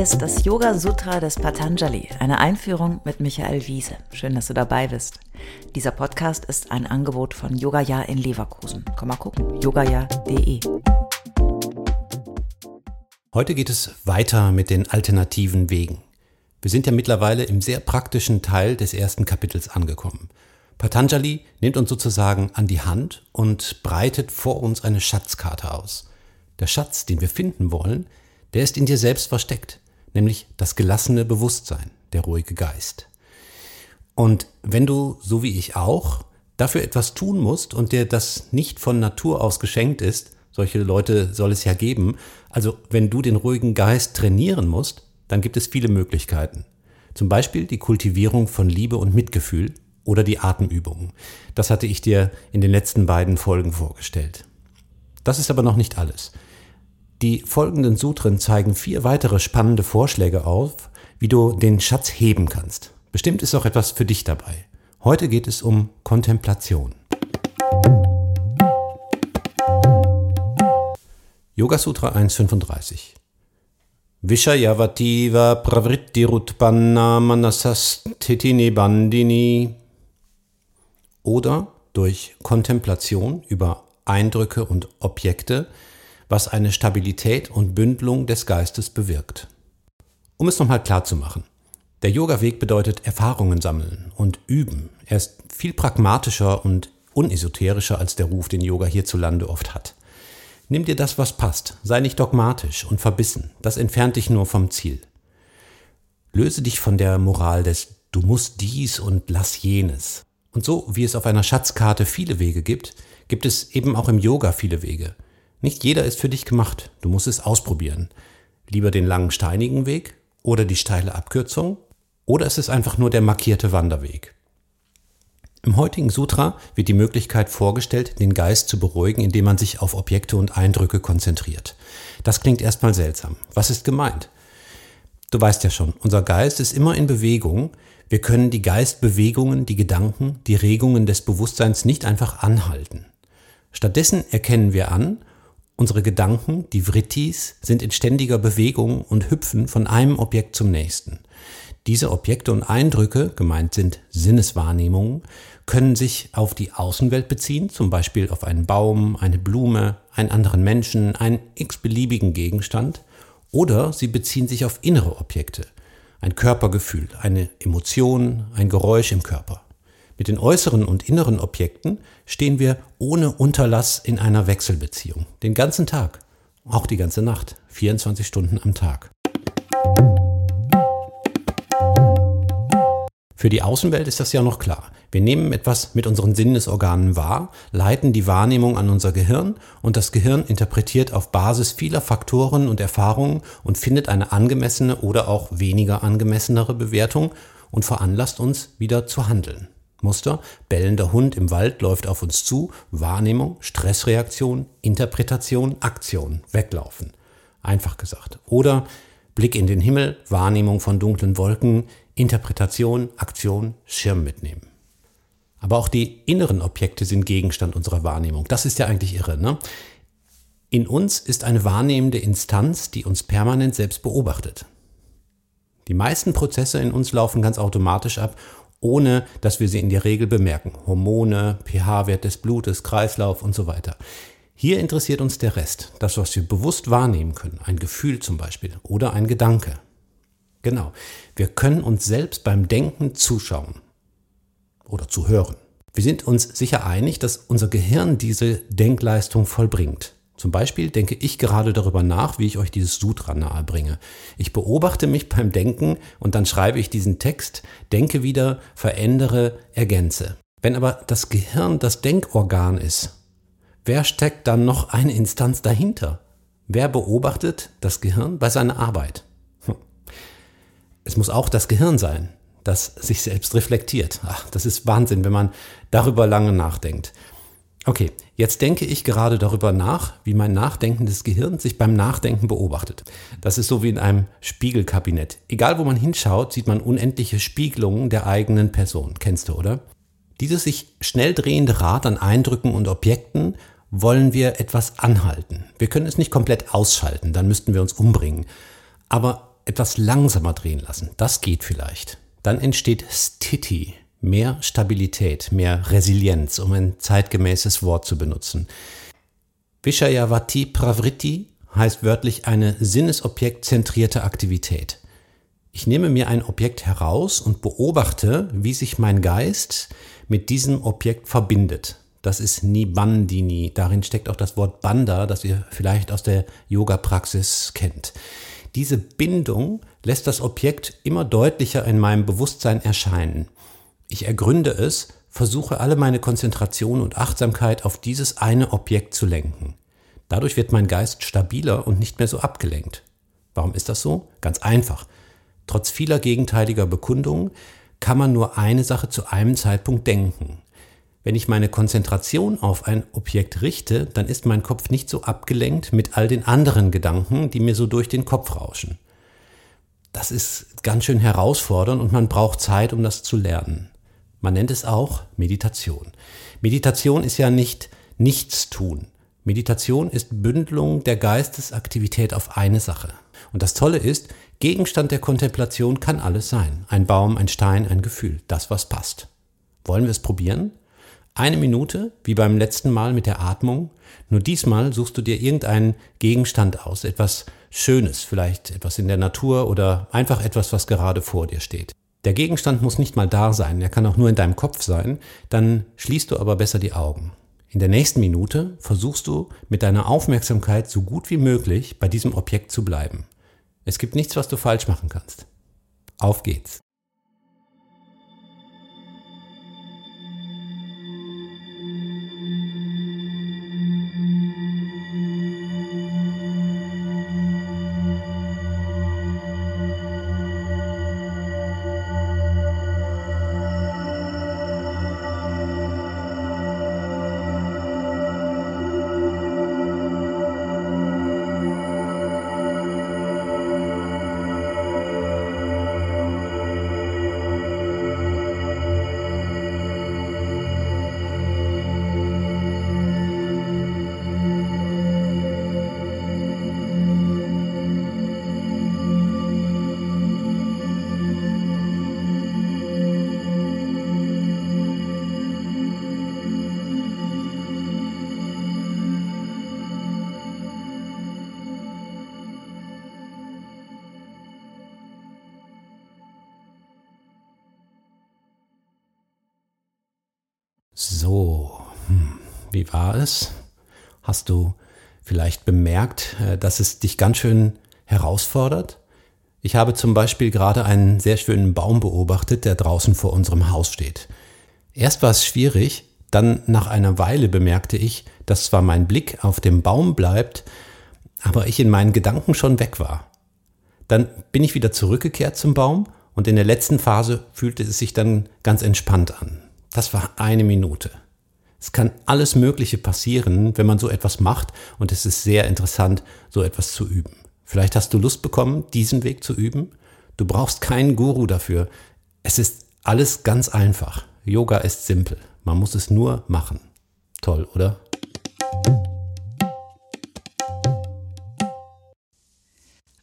Ist das Yoga Sutra des Patanjali, eine Einführung mit Michael Wiese. Schön, dass du dabei bist. Dieser Podcast ist ein Angebot von Yogaya in Leverkusen. Komm mal gucken, yogaya.de. Heute geht es weiter mit den alternativen Wegen. Wir sind ja mittlerweile im sehr praktischen Teil des ersten Kapitels angekommen. Patanjali nimmt uns sozusagen an die Hand und breitet vor uns eine Schatzkarte aus. Der Schatz, den wir finden wollen, der ist in dir selbst versteckt, nämlich das gelassene Bewusstsein, der ruhige Geist. Und wenn du, so wie ich auch, dafür etwas tun musst und dir das nicht von Natur aus geschenkt ist, solche Leute soll es ja geben, also wenn du den ruhigen Geist trainieren musst, dann gibt es viele Möglichkeiten. Zum Beispiel die Kultivierung von Liebe und Mitgefühl, oder die Atemübungen. Das hatte ich dir in den letzten beiden Folgen vorgestellt. Das ist aber noch nicht alles. Die folgenden Sutren zeigen vier weitere spannende Vorschläge auf, wie du den Schatz heben kannst. Bestimmt ist auch etwas für dich dabei. Heute geht es um Kontemplation. Yoga Sutra 135 Vishayavativa pravrittirutpanna manasastitini bandini oder durch Kontemplation über Eindrücke und Objekte, was eine Stabilität und Bündelung des Geistes bewirkt. Um es nochmal klar zu machen. Der Yoga-Weg bedeutet Erfahrungen sammeln und üben. Er ist viel pragmatischer und unesoterischer als der Ruf, den Yoga hierzulande oft hat. Nimm dir das, was passt. Sei nicht dogmatisch und verbissen. Das entfernt dich nur vom Ziel. Löse dich von der Moral des Du musst dies und lass jenes. Und so wie es auf einer Schatzkarte viele Wege gibt, gibt es eben auch im Yoga viele Wege. Nicht jeder ist für dich gemacht, du musst es ausprobieren. Lieber den langen steinigen Weg oder die steile Abkürzung oder ist es einfach nur der markierte Wanderweg. Im heutigen Sutra wird die Möglichkeit vorgestellt, den Geist zu beruhigen, indem man sich auf Objekte und Eindrücke konzentriert. Das klingt erstmal seltsam. Was ist gemeint? Du weißt ja schon, unser Geist ist immer in Bewegung, wir können die Geistbewegungen, die Gedanken, die Regungen des Bewusstseins nicht einfach anhalten. Stattdessen erkennen wir an, unsere Gedanken, die Vrittis, sind in ständiger Bewegung und hüpfen von einem Objekt zum nächsten. Diese Objekte und Eindrücke, gemeint sind Sinneswahrnehmungen, können sich auf die Außenwelt beziehen, zum Beispiel auf einen Baum, eine Blume, einen anderen Menschen, einen x-beliebigen Gegenstand, oder sie beziehen sich auf innere Objekte, ein Körpergefühl, eine Emotion, ein Geräusch im Körper. Mit den äußeren und inneren Objekten stehen wir ohne Unterlass in einer Wechselbeziehung. Den ganzen Tag, auch die ganze Nacht, 24 Stunden am Tag. Für die Außenwelt ist das ja noch klar. Wir nehmen etwas mit unseren Sinnesorganen wahr, leiten die Wahrnehmung an unser Gehirn und das Gehirn interpretiert auf Basis vieler Faktoren und Erfahrungen und findet eine angemessene oder auch weniger angemessenere Bewertung und veranlasst uns wieder zu handeln. Muster, bellender Hund im Wald läuft auf uns zu, Wahrnehmung, Stressreaktion, Interpretation, Aktion, weglaufen. Einfach gesagt. Oder Blick in den Himmel, Wahrnehmung von dunklen Wolken, Interpretation, Aktion, Schirm mitnehmen. Aber auch die inneren Objekte sind Gegenstand unserer Wahrnehmung. Das ist ja eigentlich irre. Ne? In uns ist eine wahrnehmende Instanz, die uns permanent selbst beobachtet. Die meisten Prozesse in uns laufen ganz automatisch ab, ohne dass wir sie in der Regel bemerken. Hormone, pH-Wert des Blutes, Kreislauf und so weiter. Hier interessiert uns der Rest, das, was wir bewusst wahrnehmen können, ein Gefühl zum Beispiel oder ein Gedanke. Genau. Wir können uns selbst beim Denken zuschauen oder zu hören. Wir sind uns sicher einig, dass unser Gehirn diese Denkleistung vollbringt. Zum Beispiel denke ich gerade darüber nach, wie ich euch dieses Sutra nahe bringe. Ich beobachte mich beim Denken und dann schreibe ich diesen Text, denke wieder, verändere, ergänze. Wenn aber das Gehirn das Denkorgan ist, wer steckt dann noch eine Instanz dahinter? Wer beobachtet das Gehirn bei seiner Arbeit? Es muss auch das Gehirn sein, das sich selbst reflektiert. Ach, das ist Wahnsinn, wenn man darüber lange nachdenkt. Okay, jetzt denke ich gerade darüber nach, wie mein nachdenkendes Gehirn sich beim Nachdenken beobachtet. Das ist so wie in einem Spiegelkabinett. Egal wo man hinschaut, sieht man unendliche Spiegelungen der eigenen Person. Kennst du, oder? Dieses sich schnell drehende Rad an Eindrücken und Objekten wollen wir etwas anhalten. Wir können es nicht komplett ausschalten, dann müssten wir uns umbringen. Aber etwas langsamer drehen lassen. Das geht vielleicht. Dann entsteht Stiti, mehr Stabilität, mehr Resilienz, um ein zeitgemäßes Wort zu benutzen. Vishayavati Pravritti heißt wörtlich eine sinnesobjektzentrierte Aktivität. Ich nehme mir ein Objekt heraus und beobachte, wie sich mein Geist mit diesem Objekt verbindet. Das ist Nibandini. Darin steckt auch das Wort Banda, das ihr vielleicht aus der Yoga-Praxis kennt. Diese Bindung lässt das Objekt immer deutlicher in meinem Bewusstsein erscheinen. Ich ergründe es, versuche alle meine Konzentration und Achtsamkeit auf dieses eine Objekt zu lenken. Dadurch wird mein Geist stabiler und nicht mehr so abgelenkt. Warum ist das so? Ganz einfach. Trotz vieler gegenteiliger Bekundungen kann man nur eine Sache zu einem Zeitpunkt denken. Wenn ich meine Konzentration auf ein Objekt richte, dann ist mein Kopf nicht so abgelenkt mit all den anderen Gedanken, die mir so durch den Kopf rauschen. Das ist ganz schön herausfordernd und man braucht Zeit, um das zu lernen. Man nennt es auch Meditation. Meditation ist ja nicht nichts tun. Meditation ist Bündelung der Geistesaktivität auf eine Sache. Und das Tolle ist, Gegenstand der Kontemplation kann alles sein. Ein Baum, ein Stein, ein Gefühl. Das, was passt. Wollen wir es probieren? Eine Minute, wie beim letzten Mal mit der Atmung. Nur diesmal suchst du dir irgendeinen Gegenstand aus, etwas Schönes, vielleicht etwas in der Natur oder einfach etwas, was gerade vor dir steht. Der Gegenstand muss nicht mal da sein, er kann auch nur in deinem Kopf sein, dann schließt du aber besser die Augen. In der nächsten Minute versuchst du mit deiner Aufmerksamkeit so gut wie möglich bei diesem Objekt zu bleiben. Es gibt nichts, was du falsch machen kannst. Auf geht's. Wie war es? Hast du vielleicht bemerkt, äh, dass es dich ganz schön herausfordert? Ich habe zum Beispiel gerade einen sehr schönen Baum beobachtet, der draußen vor unserem Haus steht. Erst war es schwierig, dann nach einer Weile bemerkte ich, dass zwar mein Blick auf dem Baum bleibt, aber ich in meinen Gedanken schon weg war. Dann bin ich wieder zurückgekehrt zum Baum und in der letzten Phase fühlte es sich dann ganz entspannt an. Das war eine Minute. Es kann alles Mögliche passieren, wenn man so etwas macht und es ist sehr interessant, so etwas zu üben. Vielleicht hast du Lust bekommen, diesen Weg zu üben. Du brauchst keinen Guru dafür. Es ist alles ganz einfach. Yoga ist simpel. Man muss es nur machen. Toll, oder?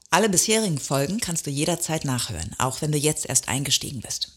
Alle bisherigen Folgen kannst du jederzeit nachhören, auch wenn du jetzt erst eingestiegen bist.